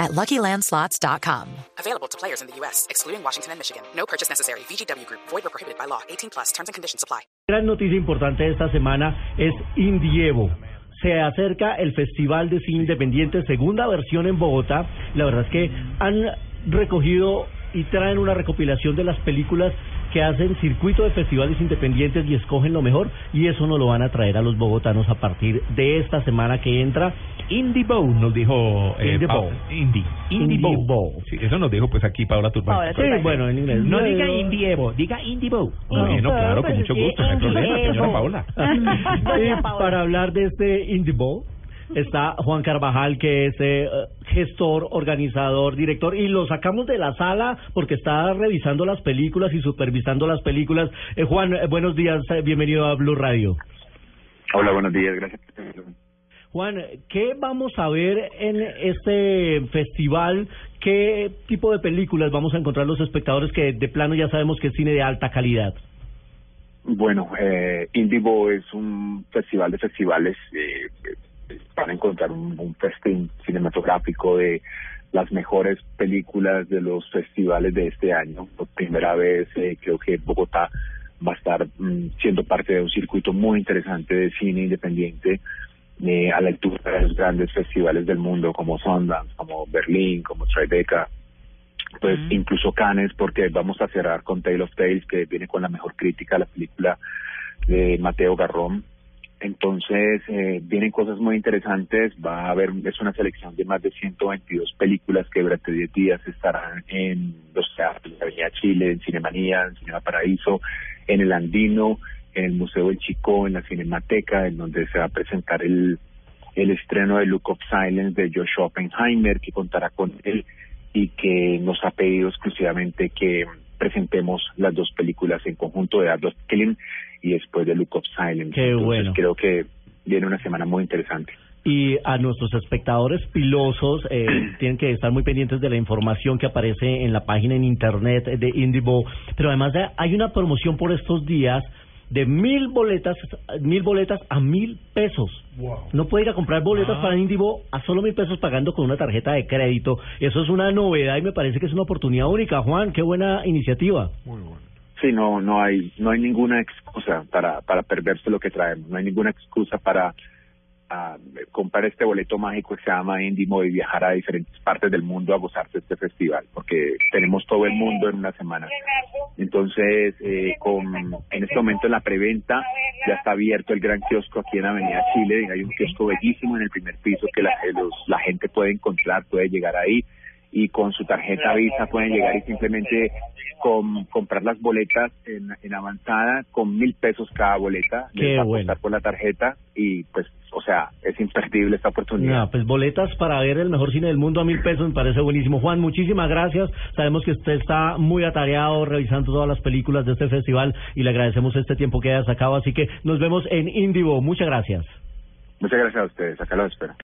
at LuckyLandSlots.com. Available to players in the U.S., excluding Washington and Michigan. No purchase necessary. VGW Group. Void or prohibited by law. 18 plus. Terms and conditions apply. Gran noticia importante esta semana es Indievo. Se acerca el Festival de Cine Independiente, segunda versión en Bogotá. La verdad es que han recogido y traen una recopilación de las películas que hacen circuito de festivales independientes y escogen lo mejor y eso nos lo van a traer a los bogotanos a partir de esta semana que entra Indie Bow, nos dijo eh, Indie Bow. Indie, Indie, Indie Bow. Bow. Sí, eso nos dijo pues aquí Paula Sí, bueno, en inglés. No No, diga no. Indie Evo, diga Indie Bow. No. Bueno, claro, con Pues mucho gusto, no hay problema, señora Evo. Paola. Y para hablar de este Indie Bowl está Juan Carvajal, que es eh, gestor, organizador, director, y lo sacamos de la sala porque está revisando las películas y supervisando las películas. Eh, Juan, eh, buenos días, eh, bienvenido a Blue Radio. Hola, buenos días, gracias. Juan, ¿qué vamos a ver en este festival? ¿Qué tipo de películas vamos a encontrar los espectadores que de plano ya sabemos que es cine de alta calidad? Bueno, eh, Indivo es un festival de festivales. Van a encontrar un, un festín cinematográfico de las mejores películas de los festivales de este año. Por primera vez, eh, creo que Bogotá va a estar mm, siendo parte de un circuito muy interesante de cine independiente eh, a la altura de los grandes festivales del mundo como Sundance, como Berlín, como Tribeca. pues incluso Cannes porque vamos a cerrar con Tale of Tales que viene con la mejor crítica a la película de Mateo Garrón entonces eh, vienen cosas muy interesantes. Va a haber es una selección de más de 122 películas que durante 10 días estarán en los teatros de Avenida Chile en Cinemanía en Cinema Paraíso en el Andino en el Museo del Chico en la Cinemateca en donde se va a presentar el el estreno de Look of Silence de Josh Oppenheimer que contará con él y que nos ha pedido exclusivamente que presentemos las dos películas en conjunto de Adolf Killing y después de Look of Silence. Qué Entonces, bueno. Creo que viene una semana muy interesante. Y a nuestros espectadores pilosos eh, tienen que estar muy pendientes de la información que aparece en la página en internet de Indivo. Pero además de- hay una promoción por estos días de mil boletas, mil boletas a mil pesos. No puede ir a comprar boletas para Indivo a solo mil pesos pagando con una tarjeta de crédito. Eso es una novedad y me parece que es una oportunidad única. Juan, qué buena iniciativa. Sí, no, no hay, no hay ninguna excusa para, para perderse lo que traemos. No hay ninguna excusa para ah, comprar este boleto mágico que se llama Indimo y viajar a diferentes partes del mundo a gozarse este festival, porque tenemos todo el mundo en una semana. Entonces, eh, con, en este momento en la preventa ya está abierto el gran kiosco aquí en Avenida Chile. Hay un kiosco bellísimo en el primer piso que la, eh, los- la gente puede encontrar, puede llegar ahí y con su tarjeta Visa pueden llegar y simplemente comprar las boletas en, en avanzada con mil pesos cada boleta. Qué Les va a bueno. por la tarjeta y pues, o sea, es imperdible esta oportunidad. No, pues boletas para ver el mejor cine del mundo a mil pesos me parece buenísimo. Juan, muchísimas gracias. Sabemos que usted está muy atareado revisando todas las películas de este festival y le agradecemos este tiempo que haya sacado. Así que nos vemos en Indivo. Muchas gracias. Muchas gracias a ustedes. Acá los espero.